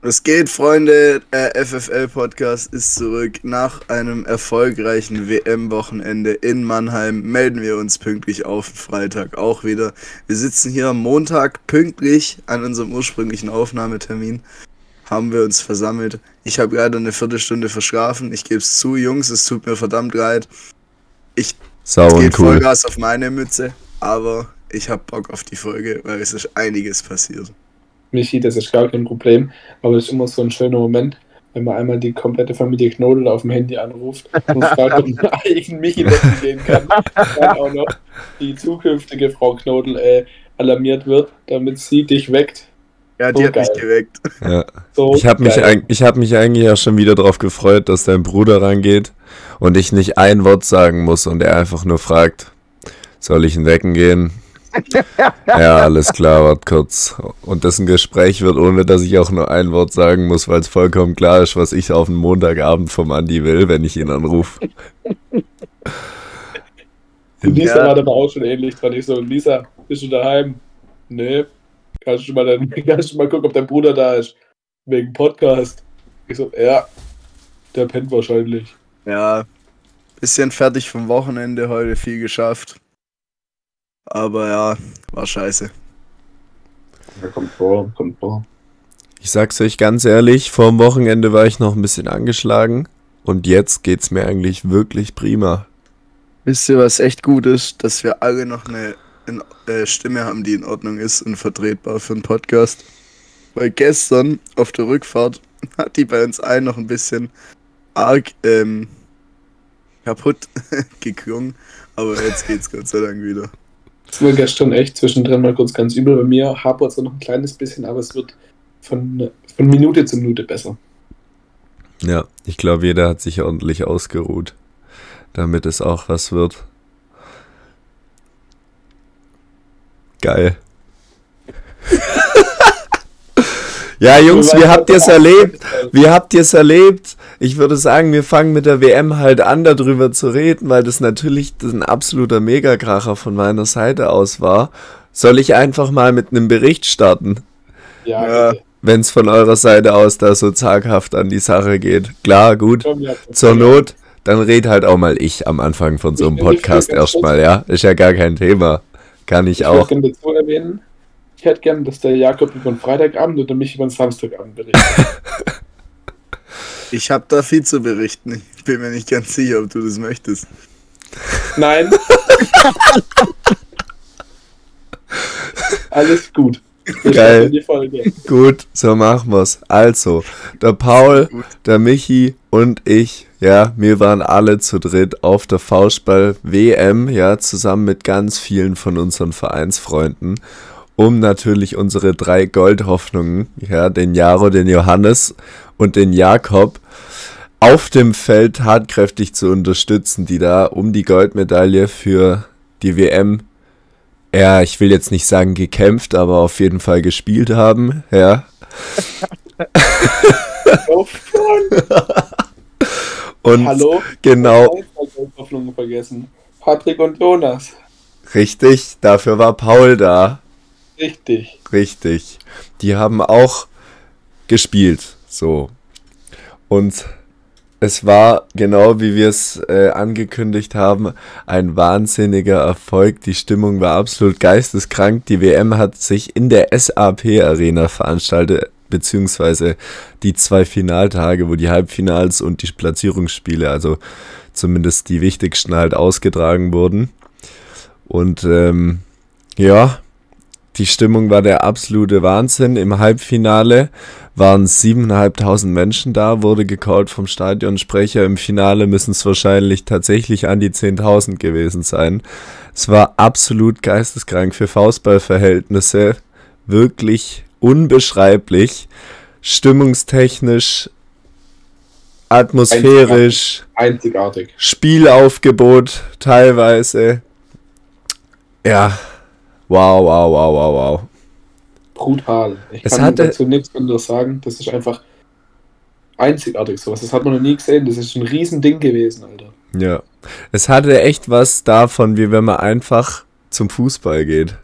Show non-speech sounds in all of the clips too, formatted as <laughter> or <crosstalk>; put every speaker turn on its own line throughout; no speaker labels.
Was geht, Freunde? Der FFL-Podcast ist zurück. Nach einem erfolgreichen WM-Wochenende in Mannheim melden wir uns pünktlich auf Freitag auch wieder. Wir sitzen hier am Montag pünktlich an unserem ursprünglichen Aufnahmetermin. Haben wir uns versammelt. Ich habe gerade eine Viertelstunde verschlafen. Ich gebe es zu, Jungs, es tut mir verdammt leid. Ich geht
cool.
Vollgas auf meine Mütze, aber ich habe Bock auf die Folge, weil es ist einiges passiert.
Michi, das ist gar kein Problem, aber es ist immer so ein schöner Moment, wenn man einmal die komplette Familie Knodel auf dem Handy anruft und fragt, ob man <laughs> eigenen Michi wecken gehen kann. Dann auch noch die zukünftige Frau Knodel äh, alarmiert wird, damit sie dich weckt.
Ja, die hat mich
geil.
geweckt.
Ja.
So
Ich habe mich, ich hab mich eigentlich ja schon wieder darauf gefreut, dass dein Bruder rangeht und ich nicht ein Wort sagen muss und er einfach nur fragt, soll ich ihn wecken gehen? Ja, alles klar, wart kurz. Und das ein Gespräch wird, ohne dass ich auch nur ein Wort sagen muss, weil es vollkommen klar ist, was ich auf den Montagabend vom Andi will, wenn ich ihn anrufe.
Lisa
Ja.
war da aber auch schon ähnlich dran. Ich so, Lisa, bist du daheim? Nee. Kannst du mal, dann, <laughs> kannst du mal gucken, ob dein Bruder da ist? Wegen Podcast. Ich so, ja. Der pennt wahrscheinlich.
Ja, bisschen fertig vom Wochenende, heute viel geschafft. Aber ja, war scheiße.
Ja, kommt vor, kommt vor.
Ich sag's euch ganz ehrlich, vor dem Wochenende war ich noch ein bisschen angeschlagen und jetzt geht's mir eigentlich wirklich prima.
Wisst ihr, was echt gut ist? Dass wir alle noch eine in, äh, Stimme haben, die in Ordnung ist und vertretbar für einen Podcast. Weil gestern auf der Rückfahrt <laughs> hat die bei uns allen noch ein bisschen arg ähm, kaputt <laughs> geklungen. Aber jetzt geht's Gott sei Dank wieder.
Es war gestern echt zwischendrin mal kurz ganz übel bei mir. Hapert zwar noch ein kleines bisschen, aber es wird von, von Minute zu Minute besser.
Ja, ich glaube, jeder hat sich ordentlich ausgeruht, damit es auch was wird. Geil. Ja, Jungs, wie habt ihr es erlebt? Wie habt ihr es erlebt? Ich würde sagen, wir fangen mit der WM halt an, darüber zu reden, weil das natürlich ein absoluter Megakracher von meiner Seite aus war. Soll ich einfach mal mit einem Bericht starten,
Ja,
Ja.
bitte.
wenn es von eurer Seite aus da so zaghaft an die Sache geht? Klar, gut. Zur Not, dann red halt auch mal ich am Anfang von so einem
Ich- ich
Podcast erstmal, ja? Ist ja gar kein Thema. Kann ich
Ich
auch.
dazu erwähnen, ich hätte gern, dass der Jakob über den Freitagabend oder mich über den Samstagabend berichtet. <laughs>
Ich habe da viel zu berichten. Ich bin mir nicht ganz sicher, ob du das möchtest.
Nein. <laughs> Alles gut. Wir
Geil.
starten in Die Folge.
Gut, so machen wir's. Also, der Paul, der Michi und ich, ja, wir waren alle zu dritt auf der Faustball-WM, ja, zusammen mit ganz vielen von unseren Vereinsfreunden, um natürlich unsere drei Goldhoffnungen, ja, den Jaro, den Johannes und den Jakob, auf dem Feld tatkräftig zu unterstützen, die da um die Goldmedaille für die WM, ja, ich will jetzt nicht sagen gekämpft, aber auf jeden Fall gespielt haben, ja. <laughs> Und
Hallo?
genau,
vergessen. Patrick und Jonas.
richtig, dafür war Paul da.
Richtig.
Richtig. Die haben auch gespielt, so. Und es war, genau wie wir es äh, angekündigt haben, ein wahnsinniger Erfolg. Die Stimmung war absolut geisteskrank. Die WM hat sich in der SAP-Arena veranstaltet, beziehungsweise die zwei Finaltage, wo die Halbfinals und die Platzierungsspiele, also zumindest die wichtigsten halt ausgetragen wurden. Und ähm, ja, die Stimmung war der absolute Wahnsinn. Im Halbfinale waren 7.500 Menschen da, wurde gecallt vom Stadionsprecher. Im Finale müssen es wahrscheinlich tatsächlich an die 10.000 gewesen sein. Es war absolut geisteskrank für Faustballverhältnisse. Wirklich unbeschreiblich. Stimmungstechnisch, atmosphärisch,
Einzigartig.
Spielaufgebot teilweise. Ja, wow, wow, wow, wow, wow.
Brutal. Ich
Es
kann
hatte-
dazu nichts anderes sagen. Das ist einfach einzigartig sowas. Das hat man noch nie gesehen. Das ist ein Riesending gewesen, Alter.
Ja. Es hatte echt was davon, wie wenn man einfach zum Fußball geht.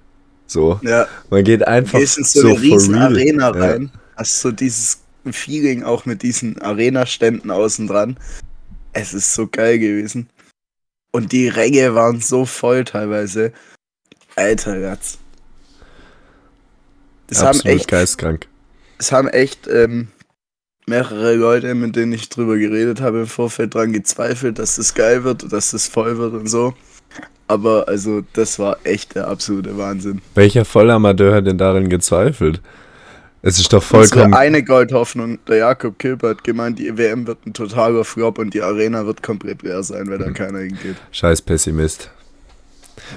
So.
Ja,
Man geht einfach
gehst in so,
so
eine riesen
real.
Arena
Ja.
rein, hast so dieses Feeling auch mit diesen Arena-Ständen außen dran. Es ist so geil gewesen. Und die Ränge waren so voll teilweise. Alter Gatz. Es haben
Absolut
echt,
geistkrank.
es haben echt ähm, mehrere Leute, mit denen ich drüber geredet habe, im Vorfeld dran gezweifelt, dass das geil wird, dass das voll wird und so. Aber also, das war echt der absolute Wahnsinn.
Welcher Vollamateur hat denn darin gezweifelt? Es ist doch
Unsere
vollkommen.
eine Goldhoffnung, der Jakob Kilper hat gemeint, die WM wird ein totaler Flop und die Arena wird komplett leer sein, wenn da keiner hingeht.
Scheiß Pessimist.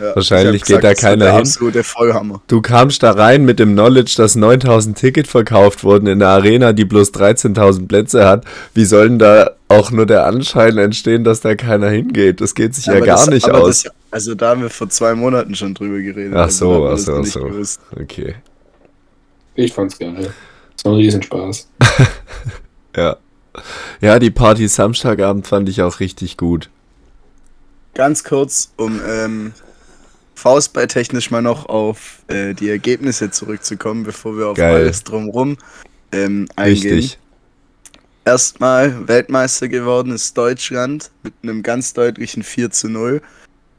Ja,
Wahrscheinlich geht da
das wird
keiner
der
hin.
absolute Vollhammer.
Du kamst da rein mit dem Knowledge, dass 9000 Ticket verkauft wurden in der Arena, die bloß 13.000 Plätze hat. Wie soll denn da auch nur der Anschein entstehen, dass da keiner hingeht? Das geht sich ja
Aber
gar
das-
nicht aus.
Das, also da haben wir vor zwei Monaten schon drüber geredet.
ach
also
so, ach
das
so, ach
nicht
so.
gewusst.
Okay.
Ich fand's geil. Es war ein Riesenspaß. <laughs>
Ja. Ja, die Party Samstagabend fand ich auch richtig gut.
Ganz kurz, um ähm, Faustball-technisch mal noch auf äh, die Ergebnisse zurückzukommen, bevor wir auf
Geil.
alles drumrum ähm, eingehen.
Richtig.
Erstmal Weltmeister geworden ist Deutschland mit einem ganz deutlichen 4 zu 0.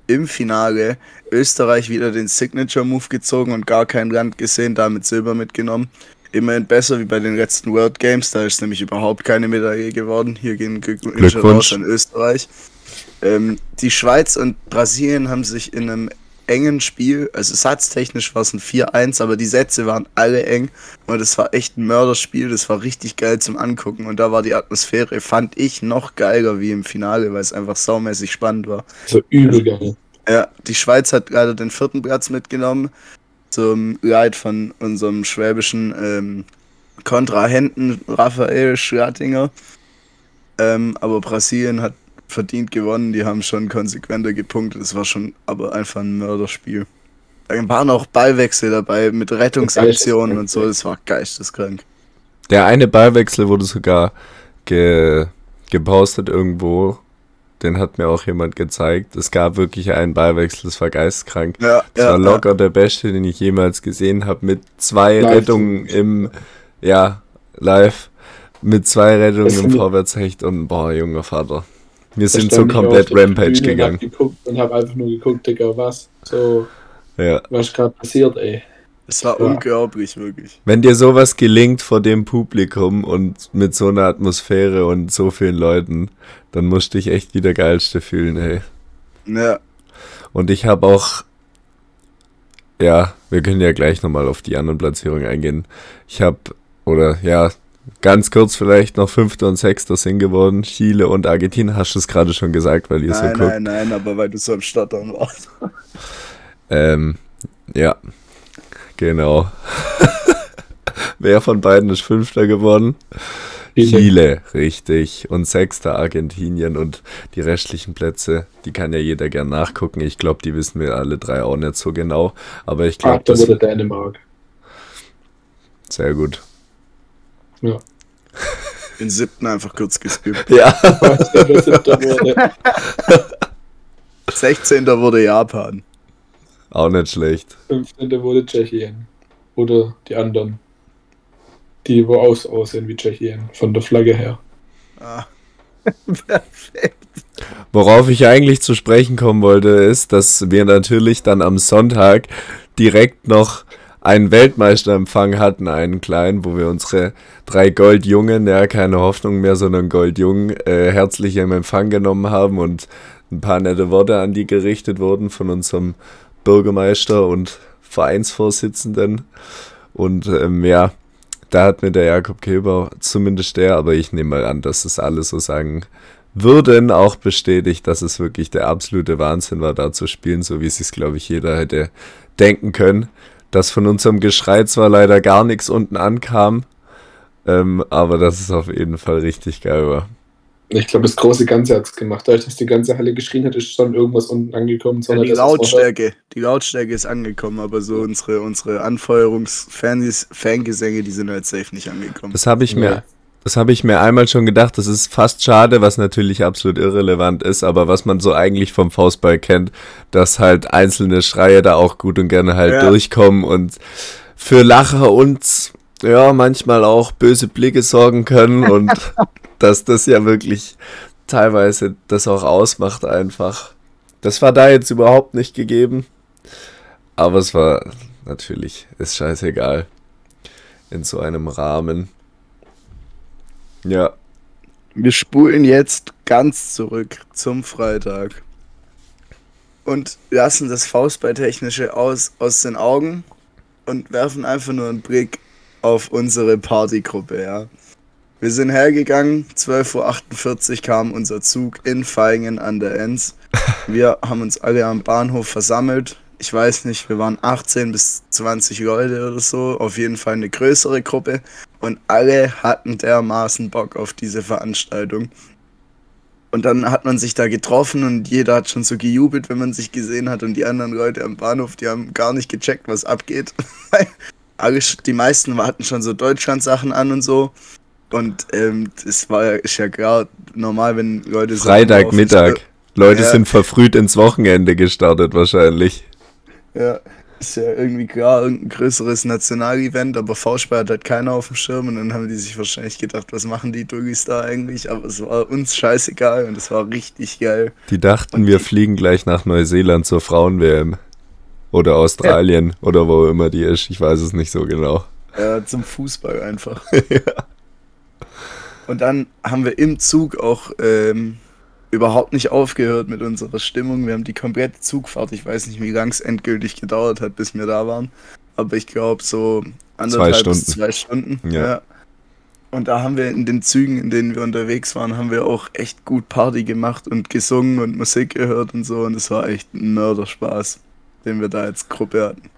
Im Finale Österreich wieder den Signature-Move gezogen und gar kein Land gesehen, damit Silber mitgenommen. Immerhin besser wie bei den letzten World Games, da ist nämlich überhaupt keine Medaille geworden. Hier gehen Glückwünsche raus an Österreich. Ähm, die Schweiz und Brasilien haben sich in einem engen Spiel, also satztechnisch war es ein 4-1, aber die Sätze waren alle eng und es war echt ein Mörderspiel, das war richtig geil zum Angucken und da war die Atmosphäre, fand ich, noch geiler wie im Finale, weil es einfach saumäßig spannend war.
So übel geil.
Ja, die Schweiz hat gerade den vierten Platz mitgenommen, zum Leid von unserem schwäbischen ähm, Kontrahenten Raphael Schratinger. Ähm, aber Brasilien hat verdient gewonnen, die haben schon konsequenter gepunktet, es war schon aber einfach ein Mörderspiel. Da waren auch Ballwechsel dabei mit Rettungsaktionen und so, das war geisteskrank.
Der eine Ballwechsel wurde sogar ge gepostet irgendwo. Den hat mir auch jemand gezeigt. Es gab wirklich einen Ballwechsel, das war geistkrank.
Ja,
Das
ja,
war locker der beste, den ich jemals gesehen habe. Mit zwei
Live.
Rettungen im, ja, live. Mit zwei Rettungen im Vorwärtshecht und boah, junger Vater. Wir sind so komplett Rampage
und
gegangen.
Hab geguckt und hab einfach nur geguckt, Digga, was? So,
Ja.
was gerade passiert, ey.
Es war
Ja.
unglaublich, wirklich.
Wenn dir sowas gelingt vor dem Publikum und mit so einer Atmosphäre und so vielen Leuten, dann musst du dich echt wie der Geilste fühlen, ey.
Ja,
Und ich habe auch, ja, wir können ja gleich nochmal auf die anderen Platzierungen eingehen. Ich habe, oder ja, ganz kurz vielleicht noch Fünfter und Sechster sind geworden. Chile und Argentinien, hast du es gerade schon gesagt, weil ihr so
nein,
guckt.
nein, nein, aber weil du so am Stottern warst.
Ähm, ja, genau. <laughs> Wer von beiden ist Fünfter geworden?
Chile.
Richtig. Und Sechster Argentinien und die restlichen Plätze, die kann ja jeder gern nachgucken. Ich glaube, die wissen wir alle drei auch nicht so genau. Aber ich glaube,
Achter
das
wurde Dänemark.
sehr gut.
Ja.
Den siebten einfach kurz geskippt.
Ja. <laughs>
Was der siebter wurde.
16. wurde Japan.
Auch nicht schlecht.
15. wurde Tschechien. Oder die anderen. Die, wo aus aussehen wie Tschechien. Von der Flagge her.
Ah. Perfekt. <laughs>
Worauf ich eigentlich zu sprechen kommen wollte, ist, dass wir natürlich dann am Sonntag direkt noch einen Weltmeisterempfang hatten, einen kleinen, wo wir unsere drei Goldjungen, ja, keine Hoffnung mehr, sondern Goldjungen, äh, herzlich im Empfang genommen haben und ein paar nette Worte an die gerichtet wurden von unserem Bürgermeister und Vereinsvorsitzenden. Und ähm, ja, da hat mir der Jakob Kilber, zumindest der, aber ich nehme mal an, dass das alle so sagen würden, auch bestätigt, dass es wirklich der absolute Wahnsinn war, da zu spielen, so wie es sich, glaube ich, jeder hätte denken können. Dass von unserem Geschrei zwar leider gar nichts unten ankam, ähm, aber dass es auf jeden Fall richtig geil war.
Ich glaube, das große Ganze hat es gemacht. Dadurch, dass die ganze Halle geschrien hat, ist schon irgendwas unten angekommen.
Ja,
sondern
die. Lautstärke, die Lautstärke ist angekommen, aber so unsere, unsere Anfeuerungs-Fangesänge, die sind halt safe nicht angekommen.
Das habe ich
Nee.
mir, das habe ich mir einmal schon gedacht. Das ist fast schade, was natürlich absolut irrelevant ist, aber was man so eigentlich vom Faustball kennt, dass halt einzelne Schreie da auch gut und gerne halt
Ja.
durchkommen und für Lacher und ja, manchmal auch böse Blicke sorgen können <laughs> und dass das ja wirklich teilweise das auch ausmacht einfach. Das war da jetzt überhaupt nicht gegeben. Aber es war natürlich, ist scheißegal. In so einem Rahmen. Ja.
Wir spulen jetzt ganz zurück zum Freitag. Und lassen das Faustballtechnische aus, aus den Augen und werfen einfach nur einen Blick auf unsere Partygruppe, ja. Wir sind hergegangen, 12.48 Uhr kam unser Zug in Feingen an der Enz. <laughs> Wir haben uns alle am Bahnhof versammelt. Ich weiß nicht, wir waren 18 bis 20 Leute oder so, auf jeden Fall eine größere Gruppe. Und alle hatten dermaßen Bock auf diese Veranstaltung. Und dann hat man sich da getroffen und jeder hat schon so gejubelt, wenn man sich gesehen hat. Und die anderen Leute am Bahnhof, die haben gar nicht gecheckt, was abgeht. <laughs> Alle, die meisten hatten schon so Deutschland-Sachen an und so. Und ähm, das war ja, ist ja klar normal, wenn Leute
Freitagmittag. Leute ja. sind verfrüht ins Wochenende gestartet wahrscheinlich.
Ja, ist ja irgendwie klar, irgendein größeres Nationalevent, aber V-Spar hat halt keiner auf dem Schirm und dann haben die sich wahrscheinlich gedacht, was machen die Doggies da eigentlich? Aber es war uns scheißegal und es war richtig geil.
Die dachten, und wir die fliegen gleich nach Neuseeland zur Frauen-WM. Oder Australien ja. oder wo immer die ist, ich weiß es nicht so genau.
Ja, zum Fußball einfach. <laughs> ja. Und dann haben wir im Zug auch ähm, überhaupt nicht aufgehört mit unserer Stimmung. Wir haben die komplette Zugfahrt, ich weiß nicht, wie lang es endgültig gedauert hat, bis wir da waren. Aber ich glaube so anderthalb zwei bis zwei Stunden. Ja. ja. Und da haben wir in den Zügen, in denen wir unterwegs waren, haben wir auch echt gut Party gemacht und gesungen und Musik gehört und so. Und es war echt ein Mörderspaß, den wir da als Gruppe hatten.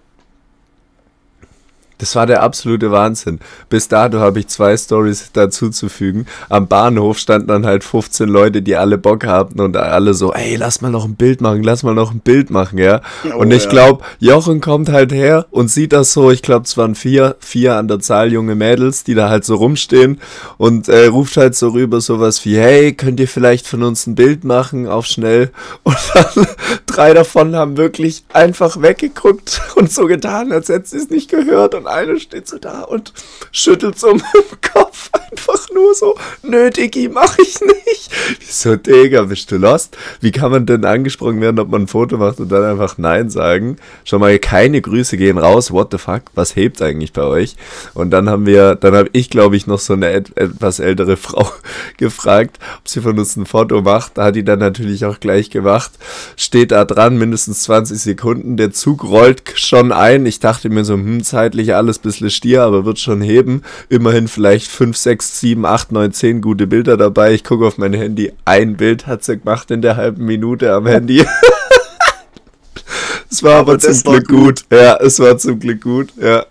Das war der absolute Wahnsinn. Bis dato habe ich zwei Stories dazuzufügen. Am Bahnhof standen dann halt 15 Leute, die alle Bock hatten und alle so, ey, lass mal noch ein Bild machen, lass mal noch ein Bild machen, ja. Oh, und ich ja. glaube, Jochen kommt halt her und sieht das so, ich glaube, es waren vier, vier an der Zahl junge Mädels, die da halt so rumstehen und äh, ruft halt so rüber sowas wie, hey, könnt ihr vielleicht von uns ein Bild machen, auf schnell. <laughs> Und dann drei davon haben wirklich einfach weggeguckt <laughs> und so getan, als hätten sie es nicht gehört und eine steht so da und schüttelt so <laughs> mit dem Kopf einfach nur so, nö, Diggi, mach ich nicht. Wieso, Digga, bist du lost? Wie kann man denn angesprochen werden, ob man ein Foto macht und dann einfach Nein sagen? Schon mal keine Grüße gehen raus, what the fuck, was hebt eigentlich bei euch? Und dann haben wir, dann habe ich, glaube ich, noch so eine et etwas ältere <laughs> Frau gefragt, ob sie von uns ein Foto macht. Da hat die dann natürlich auch gleich gemacht. Steht da dran, mindestens 20 Sekunden. Der Zug rollt schon ein. Ich dachte mir so, hm, zeitlich alles bisschen stier, aber wird schon heben. Immerhin vielleicht 5, 6, 7, 8, 9, 10 gute Bilder dabei. Ich gucke auf mein Handy. Ein Bild hat sie gemacht in der halben Minute am Handy. <laughs> es war aber, aber zum Glück gut. gut. Ja, es war zum Glück gut. Ja.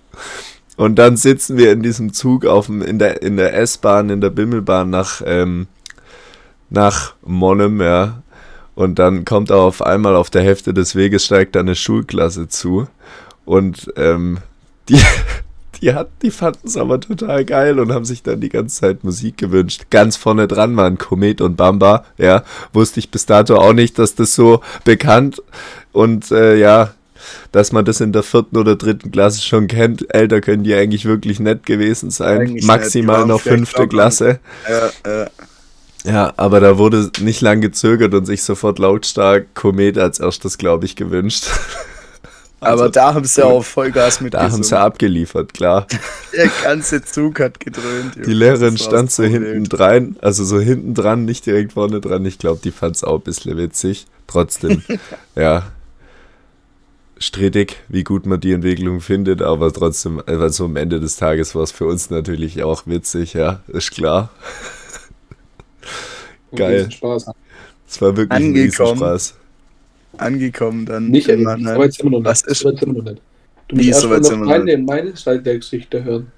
Und dann sitzen wir in diesem Zug auf dem, in der, in der S-Bahn, in der Bimmelbahn nach, ähm, nach Monnem, ja. Und dann kommt auch auf einmal auf der Hälfte des Weges steigt eine Schulklasse zu. Und ähm, die, <laughs> die, hat, die fanden es aber total geil und haben sich dann die ganze Zeit Musik gewünscht. Ganz vorne dran waren Komet und Bamba, ja. Wusste ich bis dato auch nicht, dass das so bekannt und äh, ja, dass man das in der vierten oder dritten Klasse schon kennt. Älter können die eigentlich wirklich nett gewesen sein. Eigentlich Maximal noch fünfte Klasse. Ja, aber da wurde nicht lang gezögert und sich sofort lautstark Komet als erstes, glaube ich, gewünscht. <laughs>
Also, Aber da haben sie ja auch Vollgas mit.
Da haben sie abgeliefert, klar. <laughs>
Der ganze Zug hat gedröhnt.
Die Lehrerin stand so hinten dran, also so hinten dran, nicht direkt vorne dran. Ich glaube, die fand es auch ein bisschen witzig. Trotzdem, <laughs> ja, strittig, wie gut man die Entwicklung findet, aber trotzdem, also am Ende des Tages war es für uns natürlich auch witzig, ja, ist klar. Geil. Es war wirklich
Angekommen. ein Spaß angekommen dann.
Nicht, ey, so weit sind wir noch nicht. Was ist? So weit sind wir noch nicht. Du musst erst mal noch meine, meine Seite der Geschichte hören.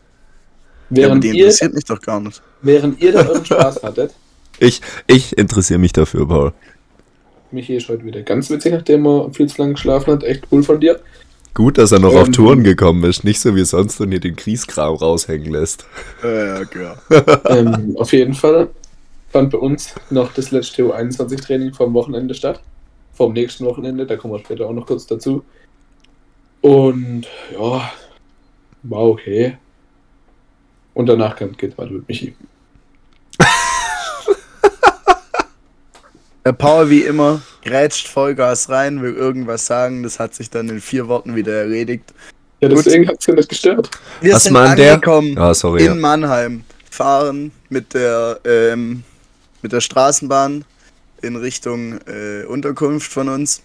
Während ja, die interessiert ihr, mich doch gar nicht.
Während ihr da <laughs> euren Spaß hattet.
Ich, ich interessiere mich dafür, Paul.
Michi ist heute wieder ganz witzig, nachdem er viel zu lange geschlafen hat. Echt cool von dir.
Gut, dass er noch ähm, auf Touren gekommen ist, nicht so wie sonst und hier den Kriegskram raushängen lässt.
Ja, ja, klar. <laughs>
ähm, auf jeden Fall fand bei uns noch das letzte U21-Training vom Wochenende statt vom nächsten Wochenende, da kommen wir später auch noch kurz dazu. Und ja, war okay. Und danach kann, geht weiter mit Michi.
Der Paul, wie immer, grätscht Vollgas rein, will irgendwas sagen. Das hat sich dann in vier Worten wieder erledigt.
Ja, deswegen hat es ja nicht gestört.
Wir
Was
sind
meint der?
angekommen
Ah, sorry.
in
Ja.
Mannheim, fahren mit der, ähm, mit der Straßenbahn in Richtung äh, Unterkunft von uns.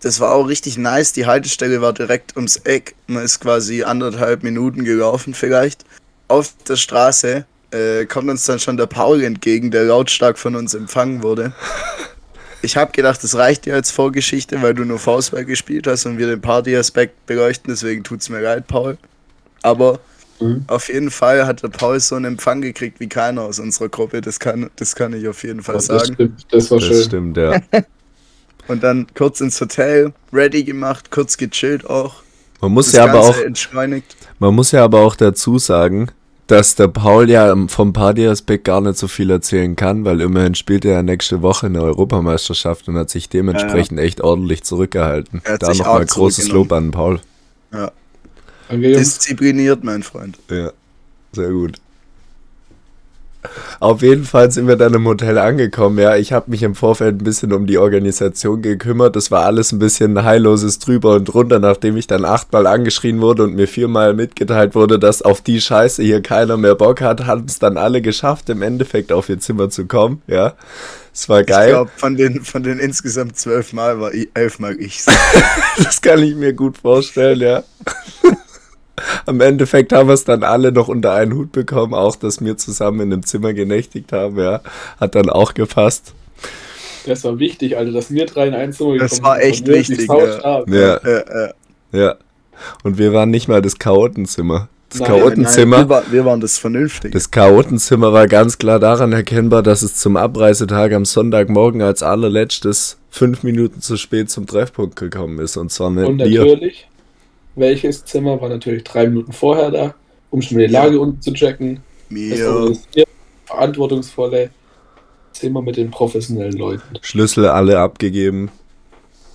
Das war auch richtig nice. Die Haltestelle war direkt ums Eck. Man ist quasi anderthalb Minuten gelaufen vielleicht. Auf der Straße äh, kommt uns dann schon der Paul entgegen, der lautstark von uns empfangen wurde. Ich habe gedacht, das reicht dir als Vorgeschichte, weil du nur Faustball gespielt hast und wir den Party-Aspekt beleuchten. Deswegen tut's mir leid, Paul. Aber
Mhm.
auf jeden Fall hat der Paul so einen Empfang gekriegt wie keiner aus unserer Gruppe. Das kann, das kann ich auf jeden Fall
Das
sagen.
stimmt, das war
Das
schön.
stimmt, ja. <laughs>
Und dann kurz ins Hotel, ready gemacht, kurz gechillt auch.
Man muss
Das
ja aber auch,
entschleunigt.
man muss ja aber auch dazu sagen, dass der Paul ja vom Partyaspekt gar nicht so viel erzählen kann, weil immerhin spielt er ja nächste Woche eine Europameisterschaft und hat sich dementsprechend echt ordentlich zurückgehalten. Da nochmal großes. Lob an Paul.
Danke, Jungs.
Diszipliniert, mein Freund.
Ja, sehr gut. Auf jeden Fall sind wir dann im Hotel angekommen. Ja, ich habe mich im Vorfeld ein bisschen um die Organisation gekümmert. Das war alles ein bisschen heilloses drüber und drunter, nachdem ich dann achtmal angeschrien wurde und mir viermal mitgeteilt wurde, dass auf die Scheiße hier keiner mehr Bock hat, haben es dann alle geschafft, im Endeffekt auf ihr Zimmer zu kommen. Ja, es war
Ich
geil.
glaube, von den, von den insgesamt zwölf Mal war ich, elfmal ich. <laughs>
Das kann ich mir gut vorstellen, ja. <laughs> Am Endeffekt haben wir es dann alle noch unter einen Hut bekommen, auch dass wir zusammen in einem Zimmer genächtigt haben, ja. Hat dann auch gepasst.
Das war wichtig, Alter, dass wir drei in ein Zimmer
Das
gekommen
war
sind.
echt
Und wirklich
wichtig.
Ja,
äh, äh,
ja. Und wir waren nicht mal das Chaotenzimmer. Das
Nein,
Chaotenzimmer.
wir, war, wir waren das Vernünftige.
Das Chaotenzimmer war ganz klar daran erkennbar, dass es zum Abreisetag am Sonntagmorgen als allerletztes fünf Minuten zu spät zum Treffpunkt gekommen ist. Und zwar mit
Und
dir.
natürlich, welches Zimmer war natürlich drei Minuten vorher da, um schon mal die Lage unten zu checken. Das
Mir.
organisiert, verantwortungsvolle Zimmer mit den professionellen Leuten.
Schlüssel alle abgegeben.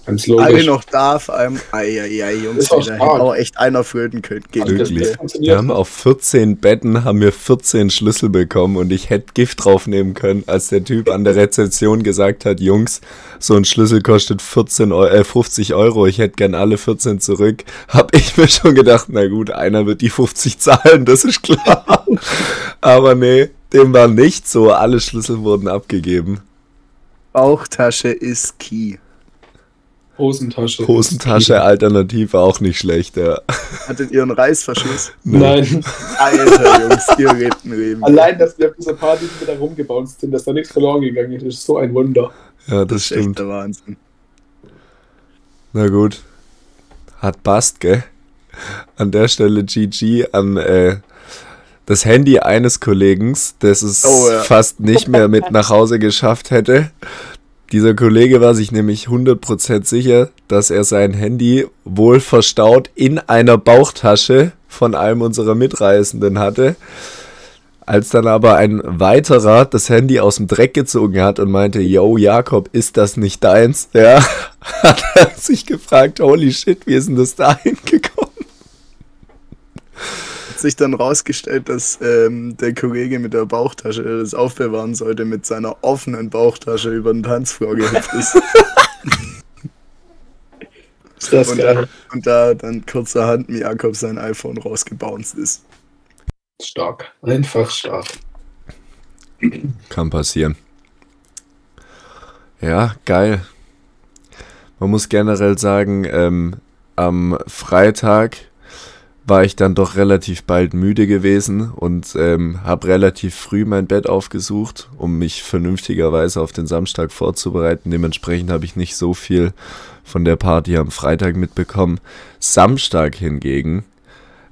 Ganz
Alle
logisch.
noch da, vor allem. Eieiei, Jungs, da hätte auch echt einer flöten können. Geht.
Wirklich. Wir haben auf 14 Betten haben wir 14 Schlüssel bekommen und ich hätte Gift draufnehmen können, als der Typ an der Rezeption gesagt hat, Jungs, so ein Schlüssel kostet 14 Eu äh, 50 Euro, ich hätte gern alle 14 zurück. <laughs> Hab ich mir schon gedacht, na gut, einer wird die 50 <laughs> zahlen, das ist klar. Aber nee, dem war nicht so, alle Schlüssel wurden abgegeben.
Bauchtasche ist key.
Hosentasche.
Hosentasche alternativ war auch nicht schlecht, ja.
Hattet ihr einen Reißverschluss?
Nein.
Alter, Jungs, ihr lebt ein Leben.
Allein, dass wir auf dieser Party wieder rumgebounced sind, dass da nichts verloren gegangen ist, ist so ein Wunder.
Ja, das,
das ist echt
stimmt.
der Wahnsinn.
Na gut. Hat passt, gell? An der Stelle GG an äh, das Handy eines Kollegen, das es
Oh, ja.
fast nicht mehr mit nach Hause geschafft hätte. Dieser Kollege war sich nämlich 100% sicher, dass er sein Handy wohl verstaut in einer Bauchtasche von einem unserer Mitreisenden hatte. Als dann aber ein weiterer das Handy aus dem Dreck gezogen hat und meinte, yo, Jakob, ist das nicht deins? Ja, <laughs> hat er sich gefragt, holy shit, wie ist denn das da hingekommen?
Hat sich dann rausgestellt, dass ähm, der Kollege mit der Bauchtasche, der das aufbewahren sollte, mit seiner offenen Bauchtasche über den Tanzfloor gehüpft ist. <laughs>
Ist das
und,
geil.
da, und da dann kurzerhand mir Jakob sein iPhone rausgebounced ist.
Stark. Einfach stark.
Kann passieren. Ja, geil. Man muss generell sagen, ähm, am Freitag war ich dann doch relativ bald müde gewesen und ähm, habe relativ früh mein Bett aufgesucht, um mich vernünftigerweise auf den Samstag vorzubereiten. Dementsprechend habe ich nicht so viel von der Party am Freitag mitbekommen. Samstag hingegen,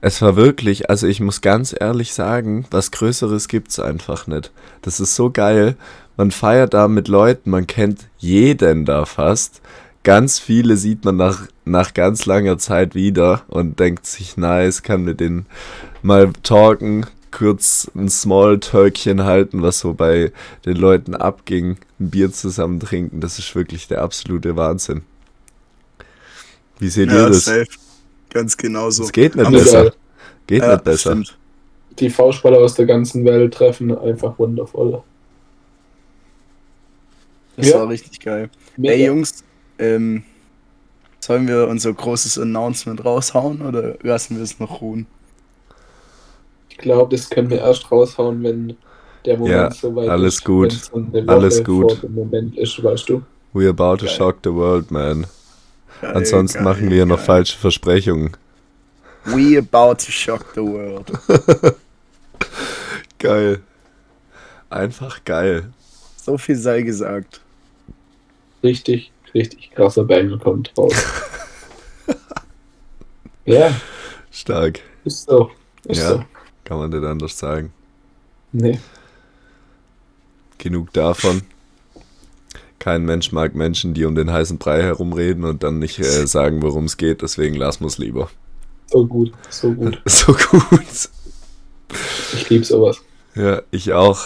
es war wirklich, also ich muss ganz ehrlich sagen, was Größeres gibt's einfach nicht. Das ist so geil. Man feiert da mit Leuten, man kennt jeden da fast. Ganz viele sieht man nach, nach ganz langer Zeit wieder und denkt sich, nice, kann mit denen mal talken, kurz ein Small-Talkchen halten, was so bei den Leuten abging, ein Bier zusammen trinken. Das ist wirklich der absolute Wahnsinn. Wie seht ihr das?
safe. Ganz genau so.
Es geht nicht
wir
besser.
da-
Geht
Ja,
nicht besser.
stimmt.
die V-Spieler aus der ganzen Welt treffen. Einfach wundervoll.
Das
Ja.
war richtig geil.
Mega.
Ey Jungs, ähm, sollen wir unser großes Announcement raushauen oder lassen wir es noch ruhen?
Ich glaube, das können wir erst raushauen, wenn der Moment
Ja,
soweit
alles
ist.
gut.
so
Alles gut.
Moment ist, weißt du.
We're about to
Geil.
shock the world, man.
Geil,
Ansonsten
geil,
machen wir noch falsche Versprechungen.
We about to shock the world. <laughs>
Geil. Einfach geil.
So viel sei gesagt.
Richtig, richtig krasser Banger kommt raus. <laughs> ja,
Stark.
ist so. Ist
Ja.
so.
Kann man nicht anders sagen.
Nee.
Genug davon. Kein Mensch mag Menschen, die um den heißen Brei herumreden und dann nicht äh, sagen, worum es geht. Deswegen lassen wir es lieber.
So gut, so gut. <laughs>
So gut.
Ich liebe sowas.
Ja, ich auch.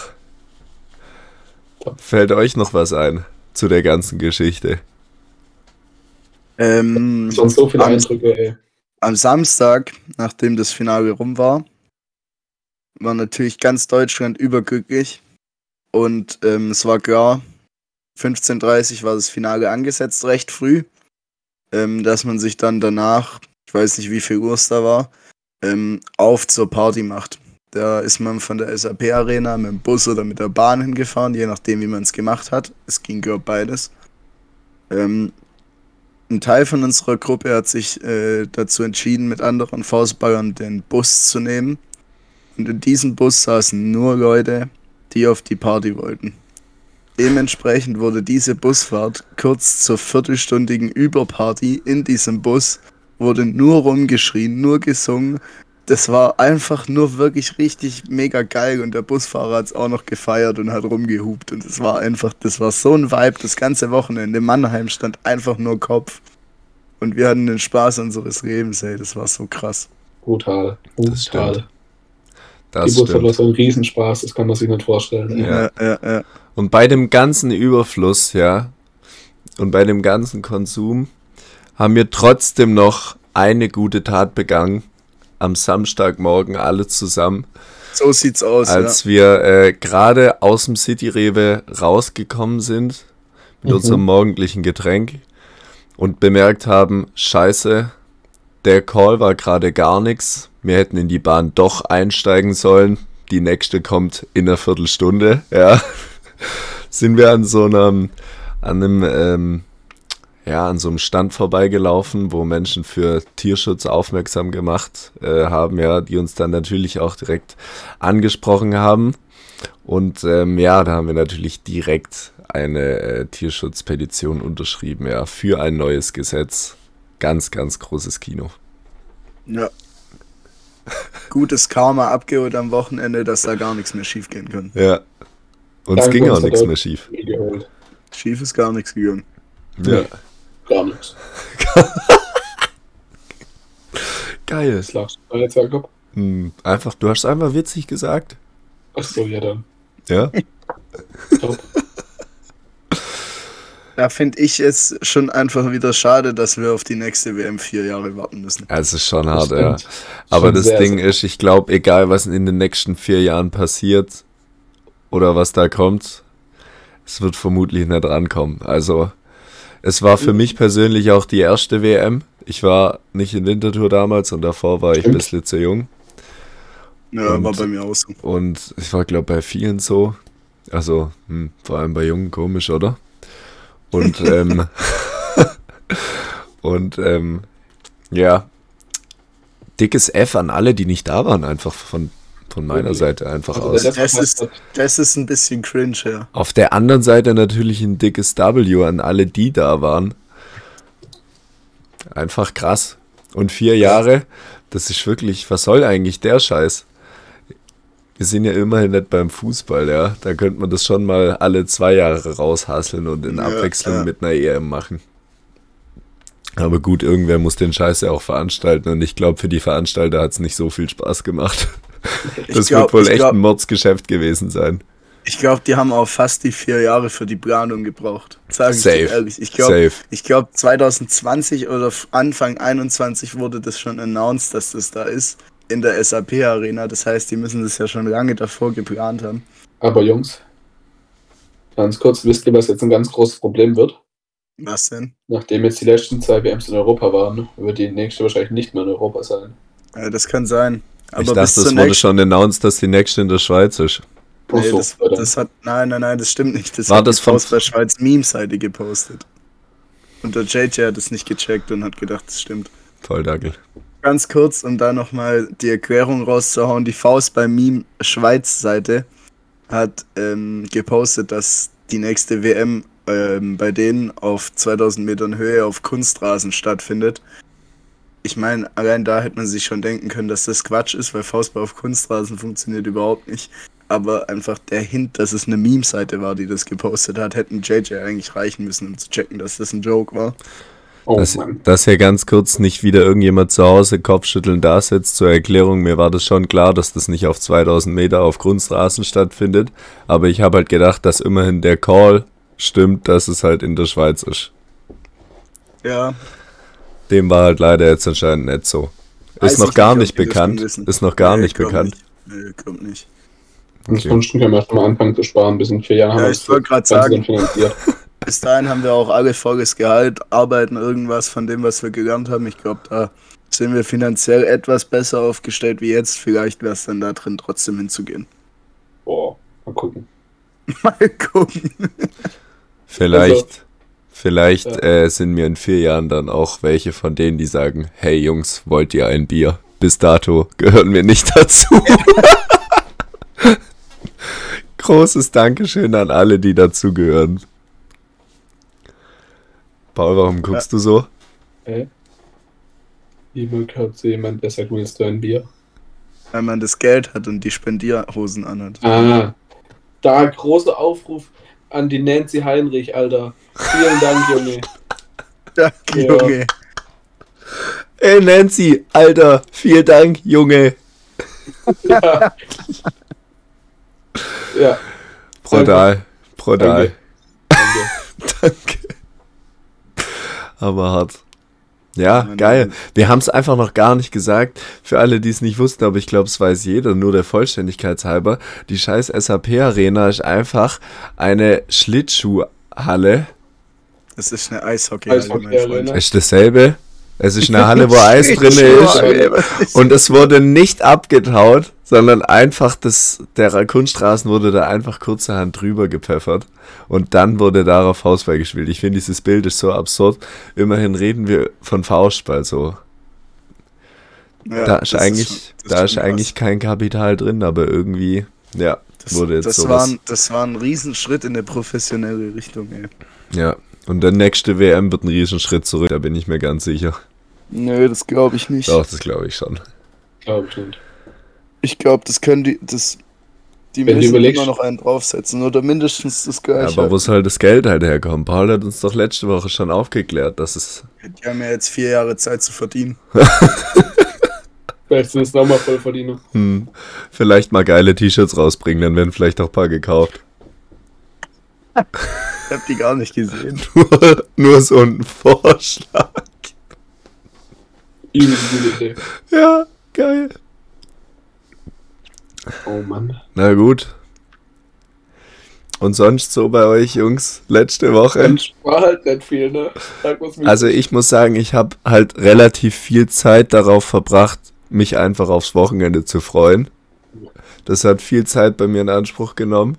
Fällt euch noch was ein zu der ganzen Geschichte?
Ähm,
Sonst so viele
am,
Eindrücke, ey.
am Samstag, nachdem das Finale rum war, war natürlich ganz Deutschland überglücklich. Und ähm, es war klar, 15.30 Uhr war das Finale angesetzt, recht früh, ähm, dass man sich dann danach, ich weiß nicht wie viel Uhr es da war, ähm, auf zur Party macht. Da ist man von der SAP Arena mit dem Bus oder mit der Bahn hingefahren, je nachdem wie man es gemacht hat. Es ging glaube beides. Ähm, ein Teil von unserer Gruppe hat sich äh, dazu entschieden, mit anderen Faustballern den Bus zu nehmen. Und in diesem Bus saßen nur Leute, die auf die Party wollten. Dementsprechend wurde diese Busfahrt kurz zur viertelstündigen Überparty in diesem Bus, wurde nur rumgeschrien, nur gesungen. Das war einfach nur wirklich richtig mega geil und der Busfahrer hat es auch noch gefeiert und hat rumgehupt und es war einfach, das war so ein Vibe, das ganze Wochenende. Mannheim stand einfach nur Kopf und wir hatten den Spaß unseres Lebens, ey, das war so krass.
Brutal.
Das
Brutal.
stimmt.
Die
Das
Busfahrt war so ein Riesenspaß, das kann man sich nicht vorstellen.
Ja.
ja, ja.
Und bei dem ganzen Überfluss, ja, und bei dem ganzen Konsum haben wir trotzdem noch eine gute Tat begangen. Am Samstagmorgen alle zusammen,
So sieht's aus,
als wir äh, gerade aus dem City Rewe rausgekommen sind mit
Mhm.
unserem morgendlichen Getränk und bemerkt haben, scheiße, der Call war gerade gar nichts. Wir hätten in die Bahn doch einsteigen sollen. Die nächste kommt in einer Viertelstunde, ja. <laughs> Sind wir an so einem, an einem, ähm, ja, an so einem Stand vorbeigelaufen, wo Menschen für Tierschutz aufmerksam gemacht äh, haben, ja, die uns dann natürlich auch direkt angesprochen haben. Und ähm, ja, da haben wir natürlich direkt eine äh, Tierschutzpetition unterschrieben, ja, für ein neues Gesetz. Ganz, ganz großes Kino.
ja. Ja. Gutes Karma abgeholt am Wochenende, dass da gar nichts mehr schief gehen kann.
Ja. Uns
Dank
ging auch
unserer
nichts mehr schief.
Schief ist gar nichts gegangen.
Ja.
Gar nichts. <laughs>
Geil.
Das lachst du jetzt, Jakob.
Hm, einfach, du hast einfach witzig gesagt.
Achso, ja dann.
Ja.
Top. <laughs>
Da finde ich es schon einfach wieder schade, dass wir auf die nächste WM vier Jahre warten müssen.
Es ist schon
Das
hart, ja.
stimmt.
Aber
Schon
das
sehr,
Ding
sehr
ist, ich glaube, egal was in den nächsten vier Jahren passiert oder was da kommt, es wird vermutlich nicht rankommen. Also, es war für mich persönlich auch die erste WM. Ich war nicht in Winterthur damals und davor war ich ein
Stimmt.
bisschen zu jung.
Ja,
Und-
war bei mir auch so.
Und ich war, glaube bei vielen so. Also, hm, vor allem bei Jungen komisch, oder? Und, <laughs> ähm, <laughs> und, ähm, ja, dickes F an alle, die nicht da waren, einfach von, von meiner
Okay.
Seite einfach
Also
aus.
das-
Das ist, das ist ein bisschen cringe, ja.
Auf der anderen Seite natürlich ein dickes W an alle, die da waren. Einfach krass. Und vier Jahre, das ist wirklich, was soll eigentlich der Scheiß? Wir sind ja immerhin nicht beim Fußball, ja. Da könnte man das schon mal alle zwei Jahre raushasseln und in
Ja,
Abwechslung
ja.
mit einer EM machen. Aber gut, irgendwer muss den Scheiß ja auch veranstalten und ich glaube, für die Veranstalter hat es nicht so viel Spaß gemacht.
Ich
Das
glaub-
wird wohl
ich
echt
glaub-
ein Mordsgeschäft gewesen sein.
Ich glaube, die haben auch fast die vier Jahre für die Planung gebraucht. Sag ich
Safe.
dir ehrlich. Ich glaube, ich glaub, 2020 oder Anfang 21 wurde das schon announced, dass das da ist. in der SAP-Arena. Das heißt, die müssen das ja schon lange davor geplant haben.
Aber Jungs, ganz kurz, wisst ihr, was jetzt ein ganz großes Problem wird?
Was denn?
Nachdem jetzt die letzten zwei WMs in Europa waren, wird die nächste wahrscheinlich nicht mehr in Europa sein.
Ja, das kann sein. Aber
ich dachte, es wurde schon announced, dass die nächste in der Schweiz ist.
Nee, das, das hat, nein, nein, nein, das stimmt nicht. Das
War
hat
das
die
von-
Faust bei Schweiz Meme-Seite gepostet. Und der JJ hat es nicht gecheckt und hat gedacht, das stimmt.
Voll Dackel.
Ganz kurz, um da nochmal die Erklärung rauszuhauen. Die Faust bei Meme Schweiz-Seite hat ähm, gepostet, dass die nächste WM ähm, bei denen auf 2000 Metern Höhe auf Kunstrasen stattfindet. Ich meine, allein da hätte man sich schon denken können, dass das Quatsch ist, weil Faustball auf Kunstrasen funktioniert überhaupt nicht. Aber einfach der Hint, dass es eine Meme-Seite war, die das gepostet hat, hätten JJ eigentlich reichen müssen, um zu checken, dass das ein Joke war.
Oh
Dass, dass hier ganz kurz nicht wieder irgendjemand zu Hause Kopfschütteln da sitzt. Zur Erklärung, mir war das schon klar, dass das nicht auf 2000 Meter auf Kunstrasen stattfindet. Aber ich habe halt gedacht, dass immerhin der Call stimmt, dass es halt in der Schweiz ist.
Ja,
Dem war halt leider jetzt anscheinend nicht so. Ist
Weiß
noch
ich
gar
nicht,
bekannt. Ist noch gar nicht bekannt.
Nicht. Nee, kommt nicht.
Ansonsten können wir schon mal anfangen zu sparen. Bis in vier Jahren
Ja,
wir
ich wollte gerade sagen, <laughs> bis dahin haben wir auch alle volles Gehalt, arbeiten irgendwas von dem, was wir gelernt haben. Ich glaube, da sind wir finanziell etwas besser aufgestellt wie jetzt. Vielleicht wäre es dann da drin, trotzdem hinzugehen.
Boah, mal gucken. <laughs>
Mal gucken.
Vielleicht, vielleicht
Ja.
äh, sind mir in vier Jahren dann auch welche von denen, die sagen, hey Jungs, wollt ihr ein Bier? Bis dato gehören wir nicht <laughs> dazu. Großes Dankeschön an alle, die dazugehören. Paul, warum guckst du so?
Hä? Niemand gehört zu jemand, der sagt, willst du ein Bier?
Weil man das Geld hat und die Spendierhosen anhat.
Ah, da großer Aufruf an die Nancy Heinrich, Alter. Vielen Dank, Junge. <laughs>
Danke,
Ja.
Junge.
Ey Nancy, Alter, vielen Dank, Junge.
Ja. <laughs> ja,
Brutal, brutal.
danke. <laughs>
Danke. Aber hart. Ja, geil. Wir haben es einfach noch gar nicht gesagt. Für alle, die es nicht wussten, aber ich glaube, es weiß jeder, nur der Vollständigkeit halber. Die scheiß SAP-Arena ist einfach eine Schlittschuhhalle.
Das ist eine Eishockey.
Eishockey-Arena.
Ist dasselbe. Es ist eine Halle, wo <laughs> Eis drin ist. Und es wurde nicht abgetaut, sondern einfach das, der Kunststraßen wurde da einfach kurzerhand drüber gepfeffert. Und dann wurde darauf Faustball gespielt. Ich finde, dieses Bild ist so absurd. Immerhin reden wir von Faustball so.
Ja,
da ist eigentlich,
schon- das
da ist eigentlich kein Kapital drin, aber irgendwie, ja,
Das,
wurde jetzt
das,
sowas.
war ein, das war ein Riesenschritt in eine professionelle Richtung, ey.
ja. Und der nächste WM wird ein Riesenschritt zurück, da bin ich mir ganz sicher.
Nö, das glaube ich nicht.
Doch, das glaube ich schon.
Glaube ich nicht.
Ich glaube, das können die, das, die
Wenn
müssen immer noch einen draufsetzen oder mindestens das gleiche.
aber wo soll das Geld halt herkommen? Paul hat uns doch letzte Woche schon aufgeklärt, dass es
die haben ja jetzt vier Jahre Zeit zu verdienen. <laughs>
Vielleicht sind es nochmal Vollverdiener.
Hm, vielleicht mal geile T-Shirts rausbringen, dann werden vielleicht auch ein paar gekauft.
Ich hab die gar nicht gesehen. <laughs>
Nur, nur so ein Vorschlag.
Übel gute Idee.
Ja, geil.
Oh Mann.
Na gut. Und sonst so bei euch, Jungs, letzte Woche?
Mensch, war halt nicht viel, ne?
Also ich muss sagen, ich habe halt relativ viel Zeit darauf verbracht, mich einfach aufs Wochenende zu freuen. Das hat viel Zeit bei mir in Anspruch genommen.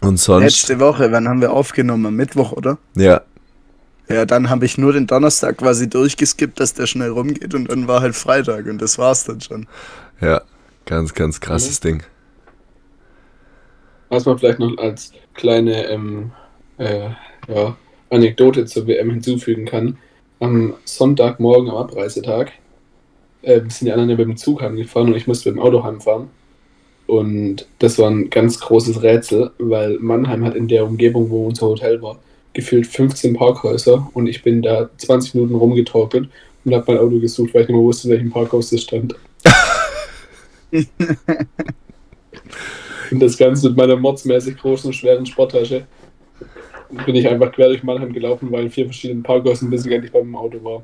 Und sonst,
Letzte Woche, wann haben wir aufgenommen? Am Mittwoch, oder?
ja,
Ja, dann habe ich nur den Donnerstag quasi durchgeskippt, dass der schnell rumgeht und dann war halt Freitag und das war's dann schon.
ja, ganz, ganz krasses Ding.
Was man vielleicht noch als kleine ähm, äh, ja, Anekdote zur WM hinzufügen kann. Am Sonntagmorgen am Abreisetag äh, sind die anderen ja mit dem Zug heimgefahren und ich musste mit dem Auto heimfahren. Und das war ein ganz großes Rätsel, weil Mannheim hat in der Umgebung, wo unser Hotel war, gefühlt 15 Parkhäuser und ich bin da 20 Minuten rumgetorkelt und habe mein Auto gesucht, weil ich nicht mehr wusste, in welchem Parkhaus das stand. <laughs> Und das Ganze mit meiner mordsmäßig großen, schweren Sporttasche bin ich einfach quer durch Mannheim gelaufen, weil in vier verschiedenen Parkhäusern, bis ich endlich beim Auto war.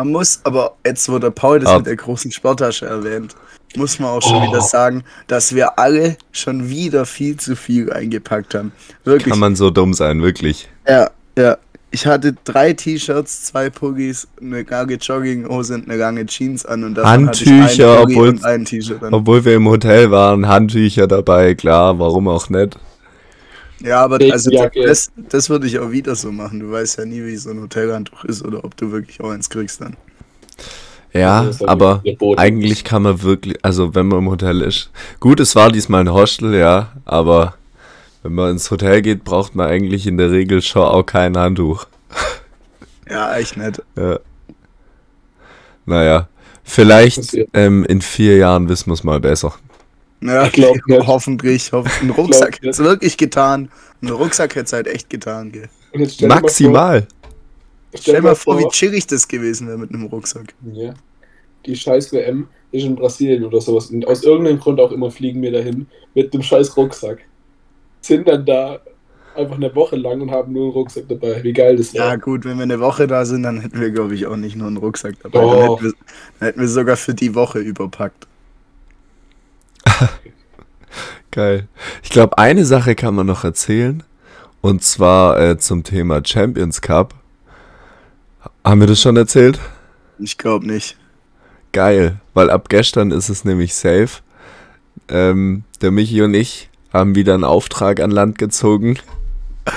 Man muss aber, jetzt wo der Paul das
Ab.
mit der großen Sporttasche erwähnt, muss man auch schon
Oh.
wieder sagen, dass wir alle schon wieder viel zu viel eingepackt haben. Wirklich.
Kann man so dumm sein, wirklich.
Ja, ja. Ich hatte drei T-Shirts, zwei Puggies, eine lange Jogginghose und eine lange Jeans an und ich
Handtücher, obwohl-
und ein T-Shirt an.
Obwohl wir im Hotel waren, Handtücher dabei, klar, warum auch nicht.
Ja, aber also das, das würde ich auch wieder so machen. Du weißt ja nie, wie so ein Hotelhandtuch ist oder ob du wirklich auch eins kriegst dann.
Ja,
ja
aber eigentlich kann man wirklich, also wenn man im Hotel ist. Gut, es war diesmal ein Hostel, ja, aber wenn man ins Hotel geht, braucht man eigentlich in der Regel schon auch kein Handtuch. <laughs>
Ja, echt nett.
Ja. Naja, vielleicht ähm, in vier Jahren wissen wir es mal besser.
Ja,
Ich glaub <laughs> nicht.
hoffentlich. Hoff ein Rucksack hätte es wirklich getan. Ein Rucksack hätte es halt echt getan, gell.
Und jetzt stell dir mal
Maximal.
Vor,
Stell dir mal vor, wie chillig das gewesen wäre mit einem Rucksack.
Ja. Die scheiß WM ist in Brasilien oder sowas. Und aus irgendeinem Grund auch immer fliegen wir dahin mit dem scheiß Rucksack. Sind dann da einfach eine Woche lang und haben nur einen Rucksack dabei. Wie geil das
Ja,
wäre.
gut, wenn wir eine Woche da sind, dann hätten wir, glaube ich, auch nicht nur einen Rucksack dabei. Dann hätten, wir, dann hätten wir sogar für die Woche überpackt. <laughs>
Geil. Ich glaube, eine Sache kann man noch erzählen. Und zwar äh, zum Thema Champions Cup. Haben wir das schon erzählt?
Ich glaube nicht.
Geil, weil ab gestern ist es nämlich safe. Ähm, der Michi und ich haben wieder einen Auftrag an Land gezogen.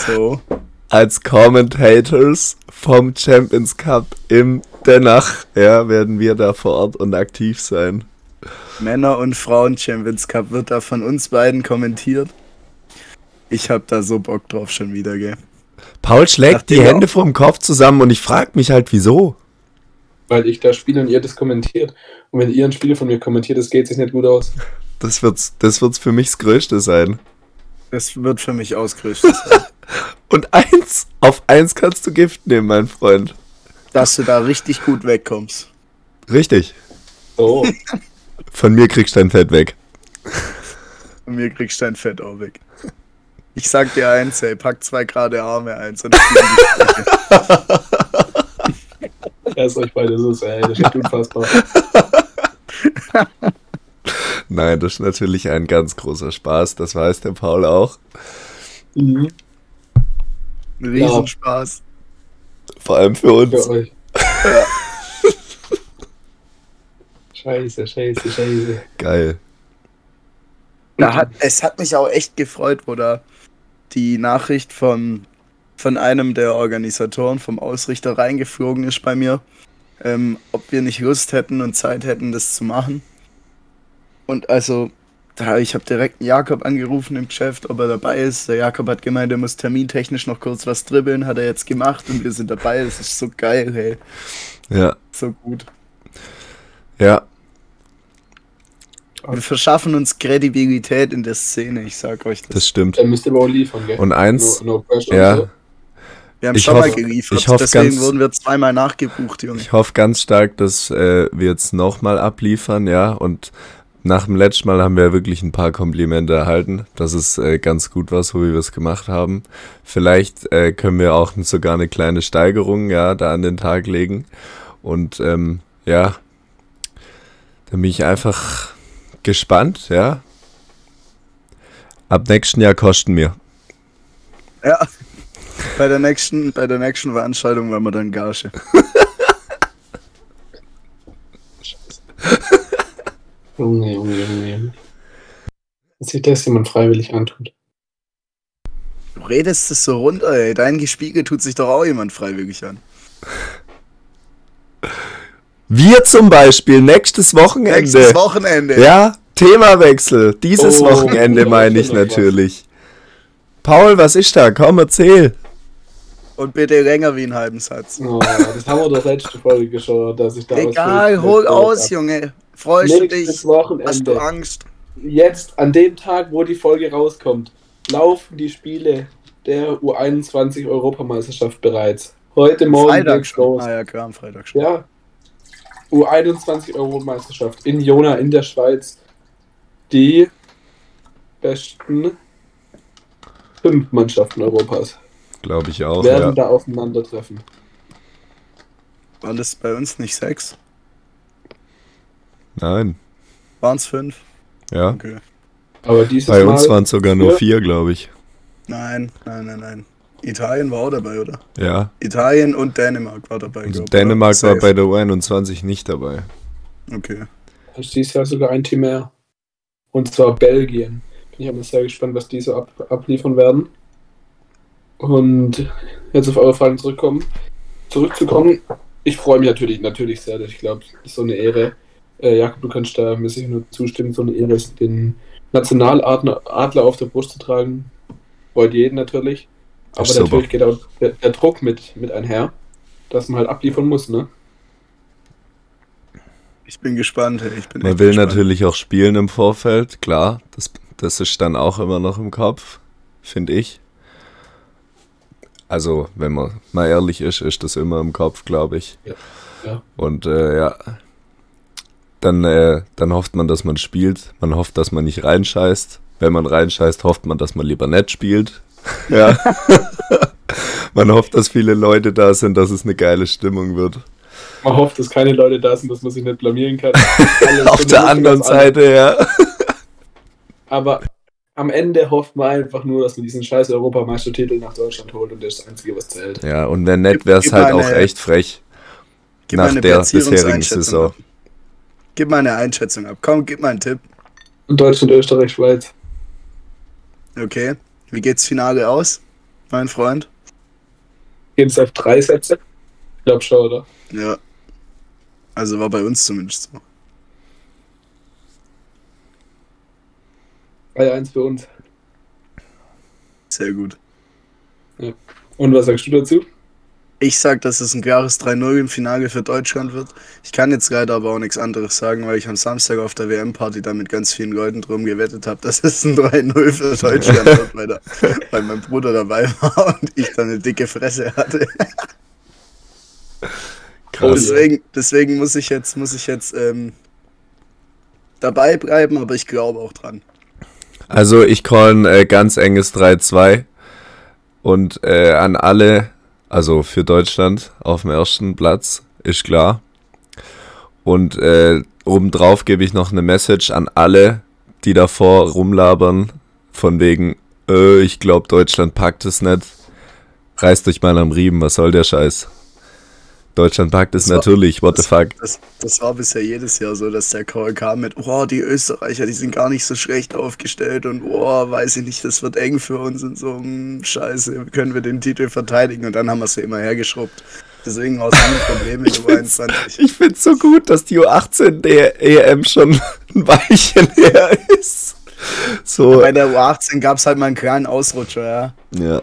So.
Als Commentators vom Champions Cup im Dennach. Ja, werden wir da vor Ort und aktiv sein.
Männer- und Frauen-Champions Cup wird da von uns beiden kommentiert. Ich hab da so Bock drauf schon wieder, gell.
Paul schlägt
Nachdem
die Hände vorm Kopf zusammen und ich frage mich halt, wieso.
Weil ich da spiele und ihr das kommentiert. Und wenn ihr ein Spiel von mir kommentiert, das geht sich nicht gut aus.
Das wird's, das wird's für mich das Größte sein.
Das wird für mich ausgerüstet sein. <laughs>
Und eins, auf eins kannst du Gift nehmen, mein Freund.
dass du da richtig gut wegkommst.
Richtig.
So. <laughs>
Von mir kriegst du dein Fett weg.
Und mir kriegst du dein Fett auch weg. Ich sag dir eins, ey, pack zwei gerade Arme ein, sonst Sprüche.
Erst euch beide so, ey, das ist unfassbar.
Nein, das ist natürlich ein ganz großer Spaß. Das weiß der Paul auch.
Mhm.
Ein Riesenspaß.
Vor allem für
Für
uns.
euch. Scheiße, scheiße, scheiße.
Geil.
Da hat, es hat mich auch echt gefreut, wo da die Nachricht von, von einem der Organisatoren, vom Ausrichter reingeflogen ist bei mir, ähm, ob wir nicht Lust hätten und Zeit hätten, das zu machen. Und also, da, ich habe direkt einen Jakob angerufen im Geschäft, ob er dabei ist. Der Jakob hat gemeint, er muss termintechnisch noch kurz was dribbeln, hat er jetzt gemacht und wir sind dabei. Das ist so geil, hey.
Ja,
So gut.
ja.
Wir verschaffen uns Kredibilität in der Szene, ich sag euch das.
Das stimmt.
Dann müsst ihr aber auch liefern, gell?
Und eins,
No, no
ja.
so.
Wir haben
Ich
schon
hoffe-
mal geliefert,
ich hoffe
deswegen
ganz-
wurden wir zweimal nachgebucht, Junge.
ich hoffe ganz stark, dass äh, wir jetzt nochmal abliefern, ja. Und nach dem letzten Mal haben wir wirklich ein paar Komplimente erhalten, dass es äh, ganz gut war, so wie wir es gemacht haben. Vielleicht äh, können wir auch sogar eine kleine Steigerung, ja, da an den Tag legen. Und ähm, ja, da bin ich einfach gespannt, ja. Ab nächsten Jahr kosten wir.
Ja. Bei der nächsten, bei der nächsten Veranstaltung waren wir dann Gage.
Junge, Junge, Junge, Junge. Dass sich das jemand freiwillig antut.
Du redest es so runter, ey. Dein Gespiegel tut sich doch auch jemand freiwillig an.
Wir zum Beispiel nächstes Wochenende.
Nächstes Wochenende.
Ja, Themawechsel. Dieses
Oh,
Wochenende meine ich natürlich. Paul, was ist da? Komm, erzähl.
Und bitte länger wie einen halben Satz.
Oh, das haben wir doch letzte Folge geschaut, dass ich da
Egal, hol aus,
hab.
Junge. Freust du
Nächstes
dich? Hast du
Wochenende.
Angst?
Jetzt, an dem Tag, wo die Folge rauskommt, laufen die Spiele der U21 Europameisterschaft bereits. Heute Morgen
Freitag schon. Ah ja, klar, am Freitag schon.
Ja. U21 Europameisterschaft in Jona in der Schweiz. Die besten fünf Mannschaften Europas
Glaube ich auch,
werden
ja.
da aufeinandertreffen.
Waren das bei uns nicht sechs?
Nein.
Waren es fünf?
Ja.
Okay.
Aber dieses
Bei uns waren es sogar nur
Ja.
vier, glaube ich.
Nein, nein, nein, nein. Italien war auch dabei, oder?
Ja.
Italien und Dänemark war dabei.
Also
glaub,
Dänemark
oder?
war
Safe.
bei der U21 nicht dabei.
Okay.
ist dieses Jahr sogar ein Team mehr. Und zwar Belgien. Bin ich aber sehr gespannt, was die so ab, abliefern werden. Und jetzt auf eure Fragen zurückkommen. Zurückzukommen. Ich freue mich natürlich, natürlich sehr. Ich glaube, das ist so eine Ehre. Äh, Jakob, du kannst da mir sicher nur zustimmen. So eine Ehre ist, den Nationaladler Adler auf der Brust zu tragen. Freut jeden natürlich. Aber
super.
natürlich geht auch der, der Druck mit, mit einher, dass man halt abliefern muss, ne?
Ich bin gespannt. Ich bin
Man
echt
will
gespannt.
natürlich auch spielen im Vorfeld, klar. Das, das ist dann auch immer noch im Kopf, finde ich. Also, wenn man mal ehrlich ist, ist das immer im Kopf, glaube ich.
Ja. Ja.
Und äh, ja, dann, äh, dann hofft man, dass man spielt. Man hofft, dass man nicht reinscheißt. Wenn man reinscheißt, hofft man, dass man lieber nett spielt. Ja. <laughs> man hofft, dass viele Leute da sind, dass es eine geile Stimmung wird.
Man hofft, dass keine Leute da sind, dass man sich nicht blamieren kann. <laughs>
Auf der anderen. Seite, ja.
Aber am Ende hofft man einfach nur, dass man diesen scheiß Europameistertitel nach Deutschland holt und das ist das Einzige, was zählt.
Ja, und wenn nicht, wäre es halt auch echt frech.
Gib
nach der bisherigen Saison.
ab. Gib mal eine Einschätzung ab. Komm, gib mal einen Tipp.
Und Deutschland, Österreich, Schweiz.
Okay. Wie geht's Finale aus, mein Freund?
Gehen es auf drei Sätze? Ich glaube schon, oder?
Ja. Also war bei uns zumindest so.
3-1 für uns.
Sehr gut.
Und was sagst du dazu?
Ich sag, dass es ein klares 3-0 im Finale für Deutschland wird. Ich kann jetzt leider aber auch nichts anderes sagen, weil ich am Samstag auf der WM-Party da mit ganz vielen Leuten drum gewettet habe, dass es ein 3-0 für Deutschland wird, weil, da, <laughs> weil mein Bruder dabei war und ich dann eine dicke Fresse hatte.
Krass.
Deswegen, deswegen muss ich jetzt, muss ich jetzt ähm, dabei bleiben, aber ich glaube auch dran.
Also ich call ein äh, ganz enges 3-2 und äh, an alle, also für Deutschland auf dem ersten Platz, ist klar. Und äh, obendrauf gebe ich noch eine Message an alle, die davor rumlabern, von wegen, äh, ich glaube Deutschland packt es nicht. Reißt euch mal am Riemen, was soll der Scheiß? Deutschland packt es
Das war-
natürlich, what the
das-
fuck.
Das, das war bisher jedes Jahr so, dass der Call kam mit, oh, die Österreicher, die sind gar nicht so schlecht aufgestellt und oh, weiß ich nicht, das wird eng für uns und so, hm, scheiße, können wir den Titel verteidigen und dann haben wir sie immer hergeschrubbt. Deswegen aus dem Problem in der 21.
Ich find's so gut, dass die U18 der EM schon ein Weilchen her ist. So,
Bei der U18 gab es halt mal einen kleinen Ausrutscher, ja.
ja.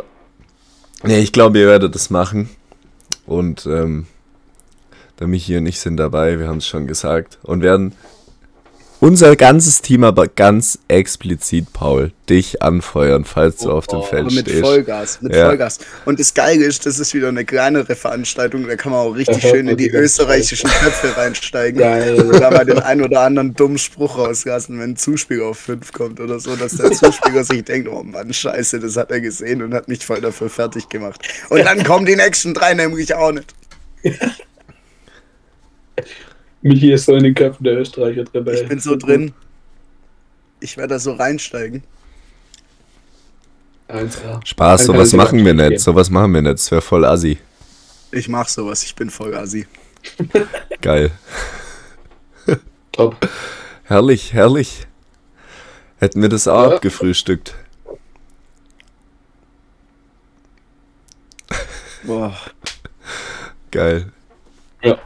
Nee, ich glaube, ihr werdet es machen. Und ähm, der Michi und ich sind dabei, wir haben es schon gesagt. Und werden unser ganzes Team aber ganz explizit, Paul, dich anfeuern, falls du auf dem
Oh,
Feld
mit
stehst.
Vollgas, mit
Ja.
Vollgas. Und das Geile ist, das ist wieder eine kleinere Veranstaltung, da kann man auch richtig schön in die <laughs> österreichischen Köpfe reinsteigen.
Geil.
Und da mal den ein oder anderen dummen Spruch rauslassen, wenn ein Zuspieler auf 5 kommt oder so, dass der Zuspieler sich denkt, oh Mann, scheiße, das hat er gesehen und hat mich voll dafür fertig gemacht. Und dann kommen die nächsten drei nämlich auch nicht. <laughs>
Michi ist so in den Köpfen der Österreicher drin. ey.
Ich bin so drin. Ich werde da so reinsteigen.
1A.
Spaß, sowas machen wir nicht. Sowas machen wir nicht. Das wäre voll assi.
Ich mach sowas, ich bin voll assi. <laughs>
Geil.
Top.
Herrlich, herrlich. Hätten wir das auch
Ja.
abgefrühstückt.
Boah.
Geil.
Ja.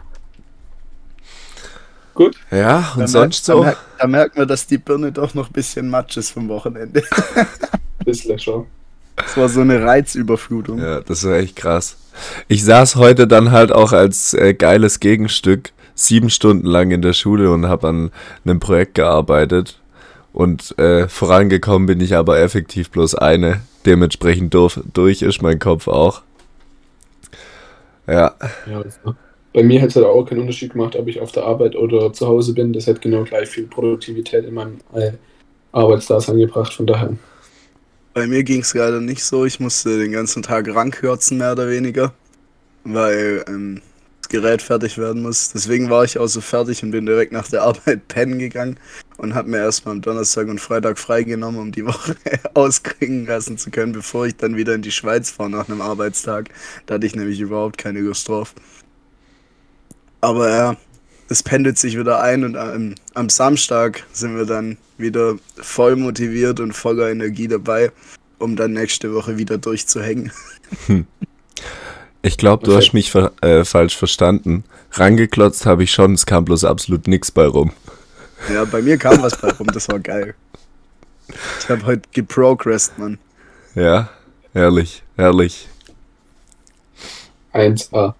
Gut.
Ja, und
Da
sonst
merkt-
so?
Da, merkt, da merkt man, dass die Birne doch noch ein bisschen matsch ist vom Wochenende. <laughs>
Bisschen schon.
Das war so eine Reizüberflutung.
Ja, das war echt krass. Ich saß heute dann halt auch als äh, geiles Gegenstück sieben Stunden lang in der Schule und habe an einem Projekt gearbeitet. Und äh, vorangekommen bin ich aber effektiv bloß eine. Dementsprechend durch, durch ist mein Kopf auch. Ja,
Ja, also. Bei mir hätte es halt auch keinen Unterschied gemacht, ob ich auf der Arbeit oder zu Hause bin. Das hätte genau gleich viel Produktivität in meinem äh, Arbeitsdasein gebracht. Von daher.
Bei mir ging es leider nicht so. Ich musste den ganzen Tag rankürzen, mehr oder weniger. Weil ähm, es Gerät fertig werden muss. Deswegen war ich auch so fertig und bin direkt nach der Arbeit <laughs> pennen gegangen und habe mir erstmal am Donnerstag und Freitag freigenommen, um die Woche <laughs> auskriegen lassen zu können, bevor ich dann wieder in die Schweiz fahre nach einem Arbeitstag. Da hatte ich nämlich überhaupt keine Lust drauf. Aber ja, es pendelt sich wieder ein und am, am Samstag sind wir dann wieder voll motiviert und voller Energie dabei, um dann nächste Woche wieder durchzuhängen.
Ich glaube, du
Okay.
hast mich ver äh, falsch verstanden. Rangeklotzt habe ich schon, es kam bloß absolut nichts bei rum.
Ja, bei mir kam was bei rum, das war geil. Ich habe heute geprogressed, Mann.
Ja, herrlich, herrlich.
1A.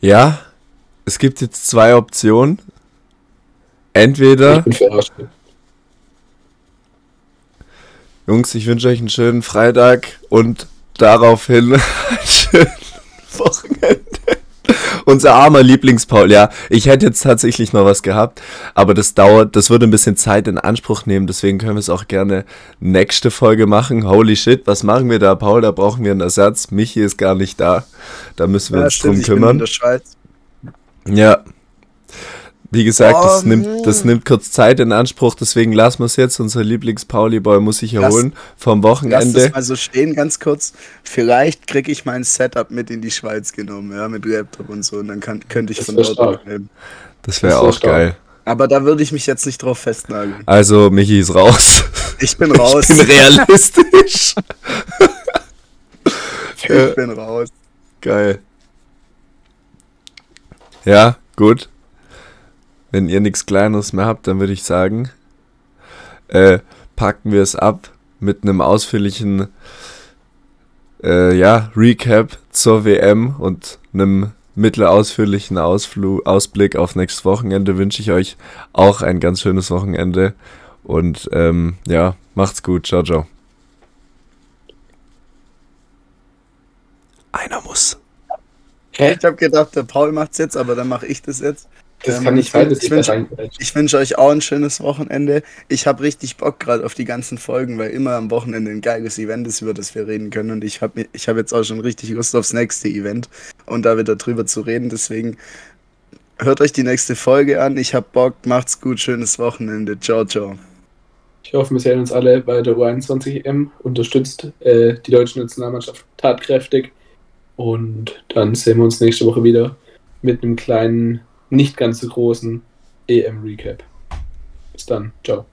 Ja, es gibt jetzt zwei Optionen.
Ich
Entweder,
bin verarscht.
Jungs, ich wünsche euch einen schönen Freitag und daraufhin <laughs> ein schönes Wochenende. Unser armer Lieblingspaul, ja, ich hätte jetzt tatsächlich noch was gehabt, aber das dauert, das würde ein bisschen Zeit in Anspruch nehmen, deswegen können wir es auch gerne nächste Folge machen. Holy shit, was machen wir da, Paul? Da brauchen wir einen Ersatz. Michi ist gar nicht da. Da müssen wir
Ja,
uns
stimmt,
drum
ich bin in
kümmern. Ja. Wie gesagt,
Oh,
das, nimmt, das nimmt kurz Zeit in Anspruch, deswegen lassen wir es jetzt. Unser Lieblings-Pauli-Boy muss sich
Lass-
erholen vom
Lass
Wochenende.
das mal so stehen, ganz kurz. Vielleicht kriege ich mein Setup mit in die Schweiz genommen, ja, mit Laptop und so, und dann kann, könnte ich
Das
von dort aufnehmen.
Das wäre auch
stark.
geil.
Aber da würde ich mich jetzt nicht drauf festnageln.
Also, Michi ist raus.
Ich bin raus.
Ich bin realistisch. <laughs>
ich bin raus.
geil. Ja, gut. Wenn ihr nichts Kleines mehr habt, dann würde ich sagen, äh, packen wir es ab mit einem ausführlichen äh, ja, Recap zur WM und einem mittelausführlichen Ausflug, Ausblick auf nächstes Wochenende wünsche ich euch auch ein ganz schönes Wochenende und ähm, ja, macht's gut, ciao, ciao. Einer muss.
Hä?
Ich habe gedacht, der Paul macht's jetzt, aber dann mache ich das jetzt.
Das
Ähm,
kann nicht
ich
sein, dass
ich
ich da
wünsch-
reingrätsche.
Ich wünsche euch auch ein schönes Wochenende. Ich habe richtig Bock gerade auf die ganzen Folgen, weil immer am Wochenende ein geiles Event ist, über das wir reden können. Und ich habe ich hab jetzt auch schon richtig Lust aufs nächste Event und da wieder drüber zu reden. Deswegen hört euch die nächste Folge an. Ich hab Bock. Macht's gut. Schönes Wochenende. Ciao, ciao.
Ich hoffe, wir sehen uns alle bei der U21 EM. Unterstützt äh, die deutsche Nationalmannschaft tatkräftig. Und dann sehen wir uns nächste Woche wieder mit einem kleinen, nicht ganz so großen EM-Recap. Bis dann. Ciao.